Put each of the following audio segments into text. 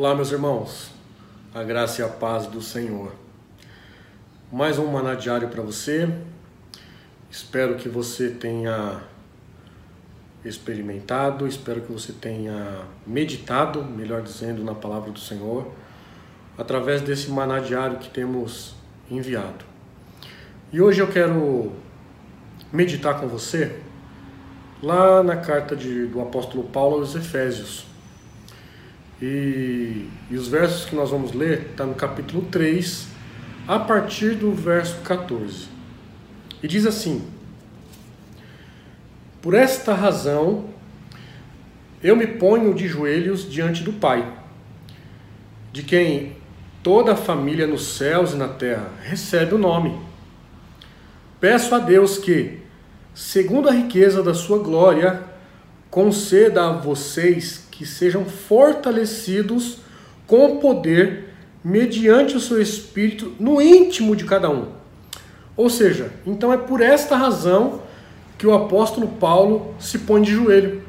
Olá, meus irmãos, a graça e a paz do Senhor. Mais um maná diário para você. Espero que você tenha experimentado, espero que você tenha meditado, melhor dizendo, na palavra do Senhor, através desse maná diário que temos enviado. E hoje eu quero meditar com você lá na carta de, do apóstolo Paulo aos Efésios. E, e os versos que nós vamos ler está no capítulo 3, a partir do verso 14. E diz assim: Por esta razão eu me ponho de joelhos diante do Pai, de quem toda a família nos céus e na terra recebe o nome. Peço a Deus que, segundo a riqueza da sua glória, conceda a vocês que sejam fortalecidos com poder mediante o seu espírito no íntimo de cada um. Ou seja, então é por esta razão que o apóstolo Paulo se põe de joelho,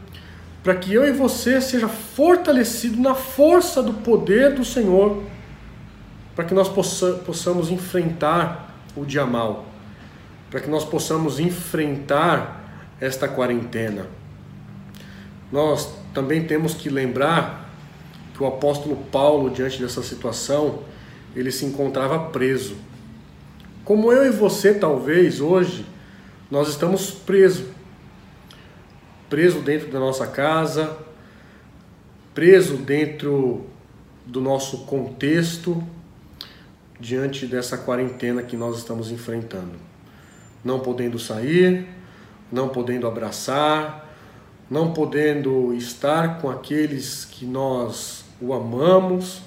para que eu e você seja fortalecido na força do poder do Senhor, para que nós possa, possamos enfrentar o dia mal para que nós possamos enfrentar esta quarentena. Nós também temos que lembrar que o apóstolo Paulo, diante dessa situação, ele se encontrava preso. Como eu e você, talvez, hoje, nós estamos presos. Preso dentro da nossa casa, preso dentro do nosso contexto, diante dessa quarentena que nós estamos enfrentando não podendo sair, não podendo abraçar, não podendo estar com aqueles que nós o amamos.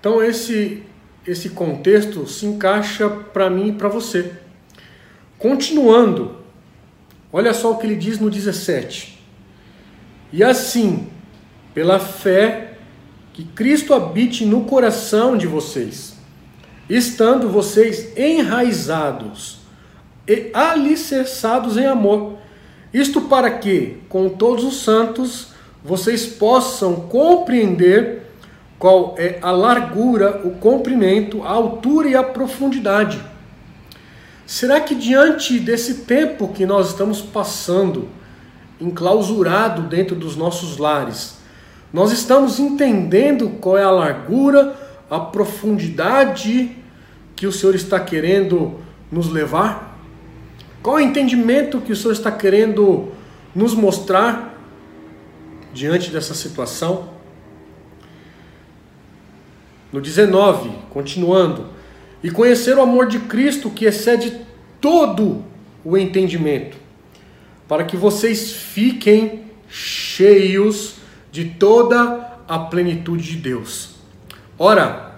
Então esse esse contexto se encaixa para mim e para você. Continuando, olha só o que ele diz no 17. E assim, pela fé, que Cristo habite no coração de vocês, estando vocês enraizados e alicerçados em amor. Isto para que, com todos os santos, vocês possam compreender qual é a largura, o comprimento, a altura e a profundidade. Será que diante desse tempo que nós estamos passando, enclausurado dentro dos nossos lares, nós estamos entendendo qual é a largura, a profundidade que o Senhor está querendo nos levar? Qual é o entendimento que o Senhor está querendo nos mostrar diante dessa situação? No 19, continuando, e conhecer o amor de Cristo que excede todo o entendimento, para que vocês fiquem cheios de toda a plenitude de Deus. Ora,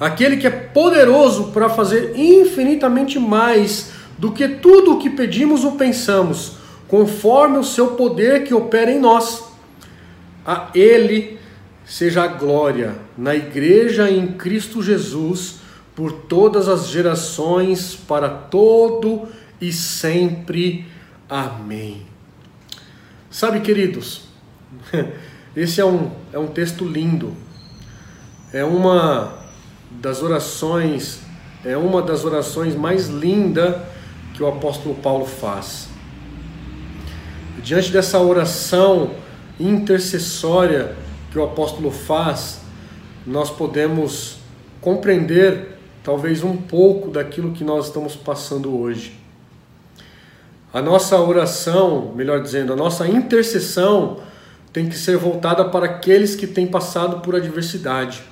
aquele que é poderoso para fazer infinitamente mais do que tudo o que pedimos ou pensamos, conforme o seu poder que opera em nós. A Ele seja a glória na Igreja em Cristo Jesus por todas as gerações, para todo e sempre. Amém. Sabe, queridos, esse é um, é um texto lindo, é uma das orações, é uma das orações mais lindas que o apóstolo Paulo faz. Diante dessa oração intercessória que o apóstolo faz, nós podemos compreender talvez um pouco daquilo que nós estamos passando hoje. A nossa oração, melhor dizendo, a nossa intercessão tem que ser voltada para aqueles que têm passado por adversidade,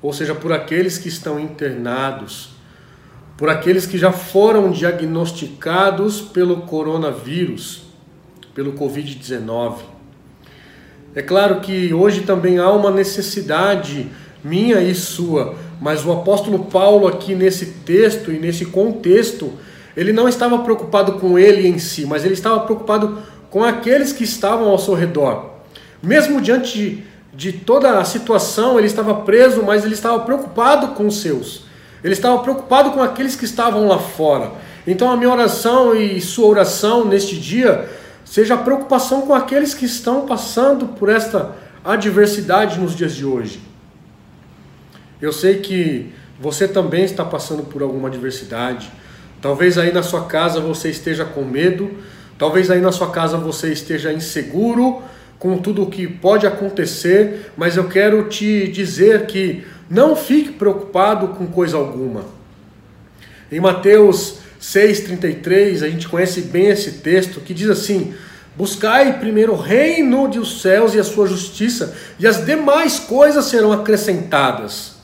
ou seja, por aqueles que estão internados, por aqueles que já foram diagnosticados pelo coronavírus, pelo Covid-19. É claro que hoje também há uma necessidade minha e sua, mas o apóstolo Paulo, aqui nesse texto e nesse contexto, ele não estava preocupado com ele em si, mas ele estava preocupado com aqueles que estavam ao seu redor. Mesmo diante de, de toda a situação, ele estava preso, mas ele estava preocupado com os seus. Ele estava preocupado com aqueles que estavam lá fora. Então a minha oração e sua oração neste dia seja a preocupação com aqueles que estão passando por esta adversidade nos dias de hoje. Eu sei que você também está passando por alguma adversidade. Talvez aí na sua casa você esteja com medo, talvez aí na sua casa você esteja inseguro com tudo o que pode acontecer, mas eu quero te dizer que não fique preocupado com coisa alguma. Em Mateus 6,33, a gente conhece bem esse texto que diz assim: Buscai primeiro o reino dos céus e a sua justiça, e as demais coisas serão acrescentadas.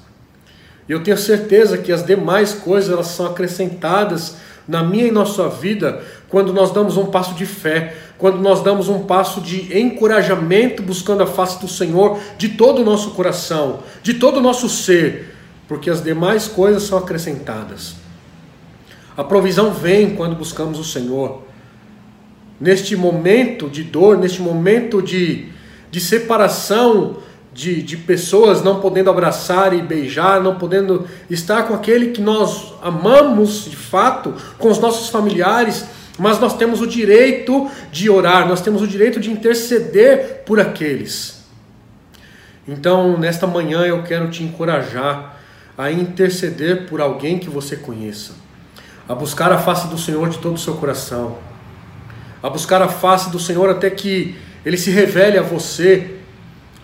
E eu tenho certeza que as demais coisas elas são acrescentadas na minha e na sua vida quando nós damos um passo de fé, quando nós damos um passo de encorajamento buscando a face do Senhor de todo o nosso coração, de todo o nosso ser, porque as demais coisas são acrescentadas. A provisão vem quando buscamos o Senhor neste momento de dor, neste momento de, de separação de, de pessoas não podendo abraçar e beijar, não podendo estar com aquele que nós amamos de fato, com os nossos familiares, mas nós temos o direito de orar, nós temos o direito de interceder por aqueles. Então, nesta manhã eu quero te encorajar a interceder por alguém que você conheça, a buscar a face do Senhor de todo o seu coração a buscar a face do Senhor até que ele se revele a você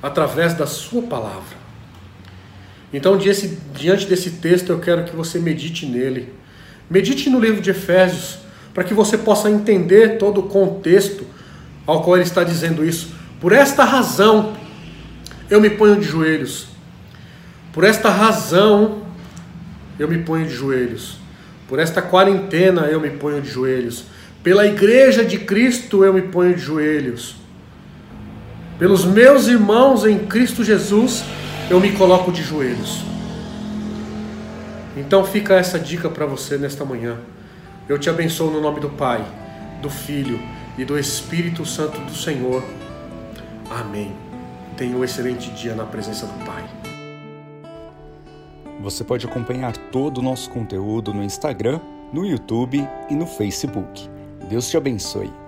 através da sua palavra. Então, diante desse texto, eu quero que você medite nele. Medite no livro de Efésios, para que você possa entender todo o contexto ao qual ele está dizendo isso. Por esta razão, eu me ponho de joelhos. Por esta razão, eu me ponho de joelhos. Por esta quarentena, eu me ponho de joelhos. Pela igreja de Cristo eu me ponho de joelhos. Pelos meus irmãos em Cristo Jesus eu me coloco de joelhos. Então fica essa dica para você nesta manhã. Eu te abençoo no nome do Pai, do Filho e do Espírito Santo do Senhor. Amém. Tenha um excelente dia na presença do Pai. Você pode acompanhar todo o nosso conteúdo no Instagram, no YouTube e no Facebook. Deus te abençoe.